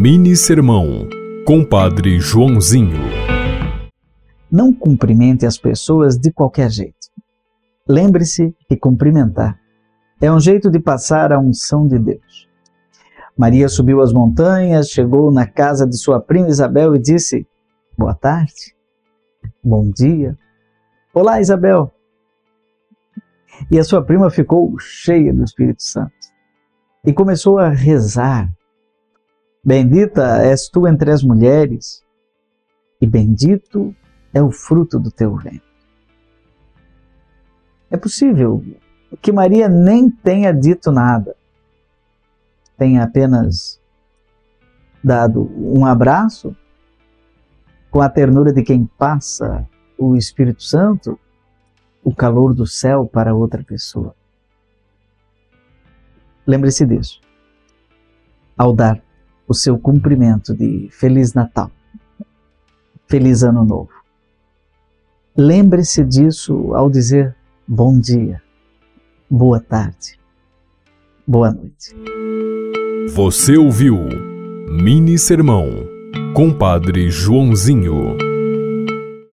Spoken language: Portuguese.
Mini Sermão, Compadre Joãozinho. Não cumprimente as pessoas de qualquer jeito. Lembre-se que cumprimentar é um jeito de passar a unção de Deus. Maria subiu as montanhas, chegou na casa de sua prima Isabel e disse: Boa tarde, bom dia. Olá, Isabel. E a sua prima ficou cheia do Espírito Santo e começou a rezar Bendita és tu entre as mulheres, e bendito é o fruto do teu ventre. É possível que Maria nem tenha dito nada, tenha apenas dado um abraço com a ternura de quem passa o Espírito Santo, o calor do céu para outra pessoa. Lembre-se disso. Ao dar o seu cumprimento de Feliz Natal, Feliz Ano Novo. Lembre-se disso ao dizer bom dia, boa tarde, boa noite. Você ouviu Mini Sermão, Compadre Joãozinho.